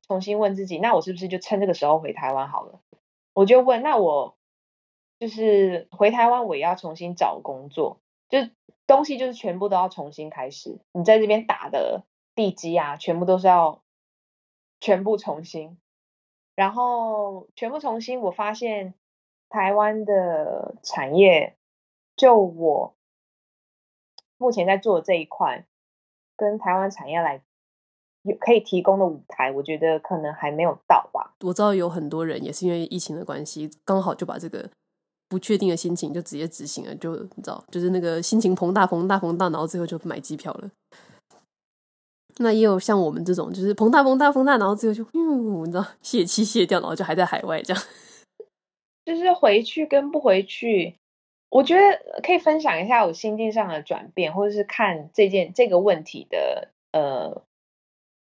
重新问自己，那我是不是就趁这个时候回台湾好了？我就问，那我就是回台湾，我也要重新找工作，就东西就是全部都要重新开始。你在这边打的地基啊，全部都是要全部重新，然后全部重新，我发现。台湾的产业，就我目前在做的这一块，跟台湾产业来有可以提供的舞台，我觉得可能还没有到吧。我知道有很多人也是因为疫情的关系，刚好就把这个不确定的心情就直接执行了，就你知道，就是那个心情膨大、膨大、膨大，然后最后就买机票了。那也有像我们这种，就是膨大、膨大、膨大，然后最后就嗯，你知道，泄气泄掉，然后就还在海外这样。就是回去跟不回去，我觉得可以分享一下我心境上的转变，或者是看这件这个问题的呃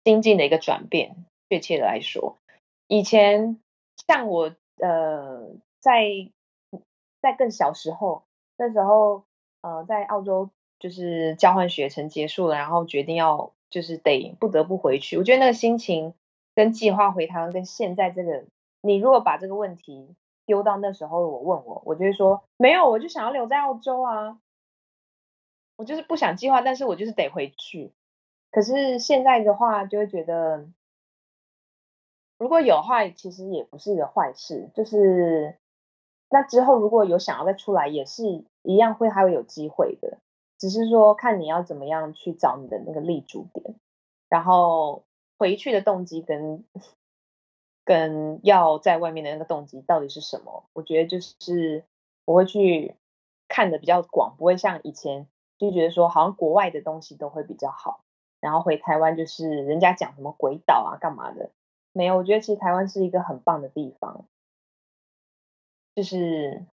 心境的一个转变。确切的来说，以前像我呃在在更小时候，那时候呃在澳洲就是交换学程结束了，然后决定要就是得不得不回去。我觉得那个心情跟计划回台湾，跟现在这个，你如果把这个问题。丢到那时候，我问我，我就会说没有，我就想要留在澳洲啊，我就是不想计划，但是我就是得回去。可是现在的话，就会觉得如果有话，其实也不是一个坏事。就是那之后如果有想要再出来，也是一样会还会有机会的，只是说看你要怎么样去找你的那个立足点，然后回去的动机跟。跟要在外面的那个动机到底是什么？我觉得就是我会去看的比较广，不会像以前就觉得说好像国外的东西都会比较好，然后回台湾就是人家讲什么鬼岛啊干嘛的，没有。我觉得其实台湾是一个很棒的地方，就是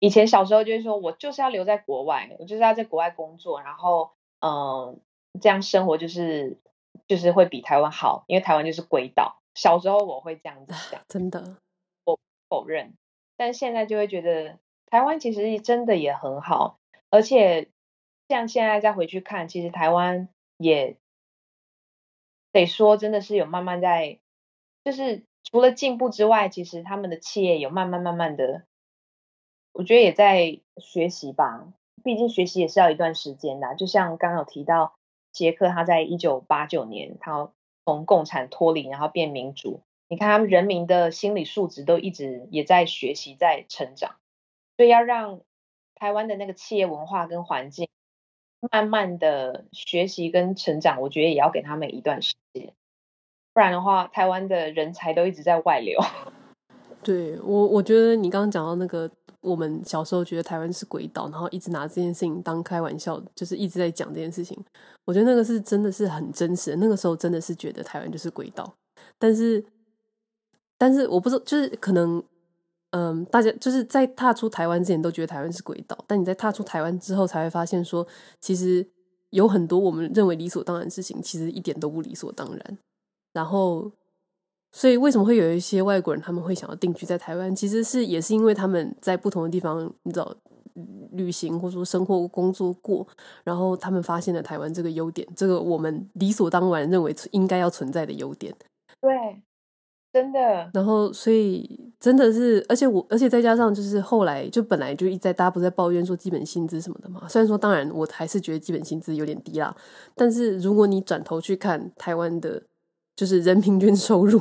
以前小时候就是说我就是要留在国外，我就是要在国外工作，然后嗯这样生活就是就是会比台湾好，因为台湾就是鬼岛。小时候我会这样子想，真的，我否认，但现在就会觉得台湾其实真的也很好，而且像现在再回去看，其实台湾也得说真的是有慢慢在，就是除了进步之外，其实他们的企业有慢慢慢慢的我觉得也在学习吧，毕竟学习也是要一段时间的。就像刚刚有提到，捷克他在一九八九年，他从共产脱离，然后变民主。你看他们人民的心理素质都一直也在学习，在成长。所以要让台湾的那个企业文化跟环境慢慢的学习跟成长，我觉得也要给他们一段时间。不然的话，台湾的人才都一直在外流。对，我，我觉得你刚刚讲到那个，我们小时候觉得台湾是鬼岛，然后一直拿这件事情当开玩笑，就是一直在讲这件事情。我觉得那个是真的是很真实，那个时候真的是觉得台湾就是鬼岛。但是，但是我不知道，就是可能，嗯，大家就是在踏出台湾之前都觉得台湾是鬼岛，但你在踏出台湾之后才会发现说，其实有很多我们认为理所当然的事情，其实一点都不理所当然。然后，所以为什么会有一些外国人他们会想要定居在台湾？其实是也是因为他们在不同的地方，你知道，旅行或者说生活工作过，然后他们发现了台湾这个优点，这个我们理所当然认为应该要存在的优点。对，真的。然后，所以真的是，而且我，而且再加上就是后来就本来就一直在大家不在抱怨说基本薪资什么的嘛。虽然说，当然我还是觉得基本薪资有点低啦，但是如果你转头去看台湾的。就是人平均收入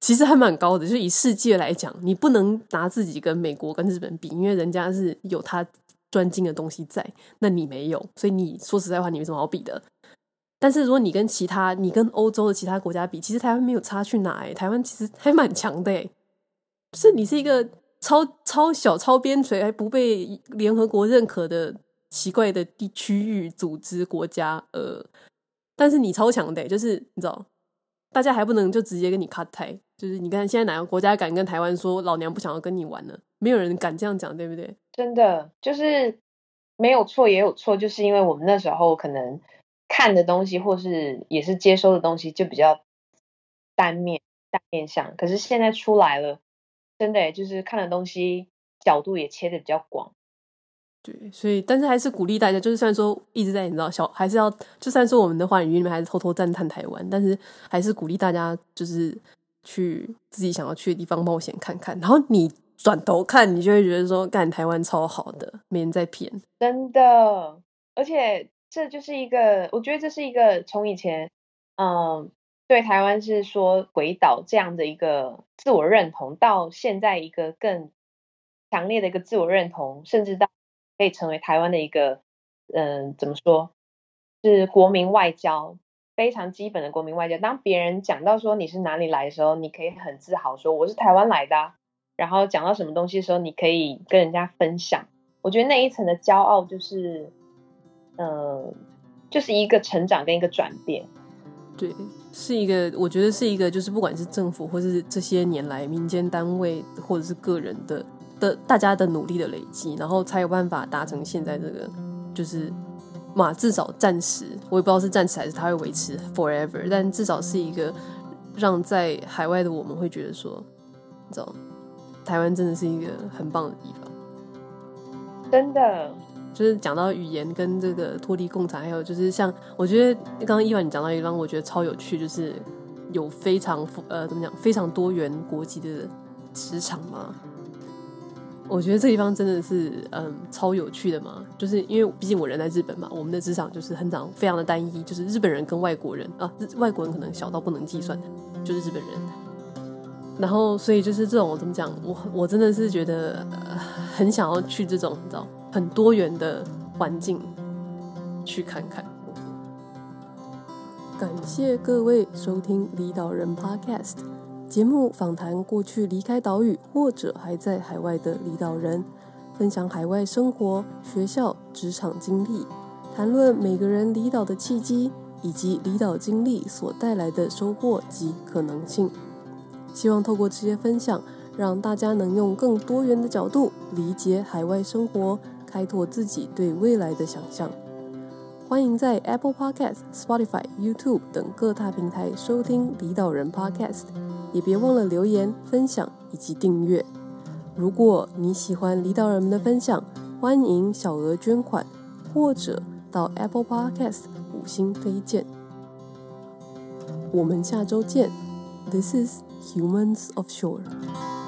其实还蛮高的，就以世界来讲，你不能拿自己跟美国跟日本比，因为人家是有他专精的东西在，那你没有，所以你说实在话，你没什么好比的。但是如果你跟其他，你跟欧洲的其他国家比，其实台湾没有差去哪欸，台湾其实还蛮强的欸，就是你是一个超超小、超边陲还不被联合国认可的奇怪的地区域组织国家，呃，但是你超强的欸，就是你知道。大家还不能就直接跟你 cut 台，就是你看现在哪个国家敢跟台湾说老娘不想要跟你玩了？没有人敢这样讲，对不对？真的就是没有错也有错，就是因为我们那时候可能看的东西或是也是接收的东西就比较单面单面向，可是现在出来了，真的就是看的东西角度也切的比较广。对，所以但是还是鼓励大家，就是虽然说一直在你知道小，还是要就算说我们的话语里面还是偷偷赞叹台湾，但是还是鼓励大家就是去自己想要去的地方冒险看看，然后你转头看，你就会觉得说干台湾超好的，没人在骗，真的，而且这就是一个，我觉得这是一个从以前嗯对台湾是说鬼岛这样的一个自我认同，到现在一个更强烈的一个自我认同，甚至到。可以成为台湾的一个，嗯，怎么说，是国民外交非常基本的国民外交。当别人讲到说你是哪里来的时候，你可以很自豪说我是台湾来的。然后讲到什么东西的时候，你可以跟人家分享。我觉得那一层的骄傲就是，嗯，就是一个成长跟一个转变。对，是一个，我觉得是一个，就是不管是政府或是这些年来民间单位或者是个人的。的大家的努力的累积，然后才有办法达成现在这个，就是嘛，至少暂时，我也不知道是暂时还是它会维持 forever，但至少是一个让在海外的我们会觉得说，你知道，台湾真的是一个很棒的地方。真的，就是讲到语言跟这个脱离共产，还有就是像我觉得刚刚伊凡你讲到一个地方，我觉得超有趣，就是有非常呃怎么讲，非常多元国籍的职场嘛。我觉得这地方真的是嗯超有趣的嘛，就是因为毕竟我人在日本嘛，我们的职场就是很长非常的单一，就是日本人跟外国人啊，外国人可能小到不能计算，就是日本人。然后所以就是这种怎么讲，我我真的是觉得、很想要去这种你知道很多元的环境去看看。感谢各位收听离岛人 Podcast。节目访谈过去离开岛屿或者还在海外的离岛人，分享海外生活、学校、职场经历，谈论每个人离岛的契机以及离岛经历所带来的收获及可能性。希望透过这些分享，让大家能用更多元的角度理解海外生活，开拓自己对未来的想象。欢迎在 Apple Podcast、Spotify、YouTube 等各大平台收听离岛人 Podcast。也别忘了留言、分享以及订阅。如果你喜欢离岛人们的分享，欢迎小额捐款或者到 Apple Podcast 五星推荐。我们下周见。This is Humans of Shore。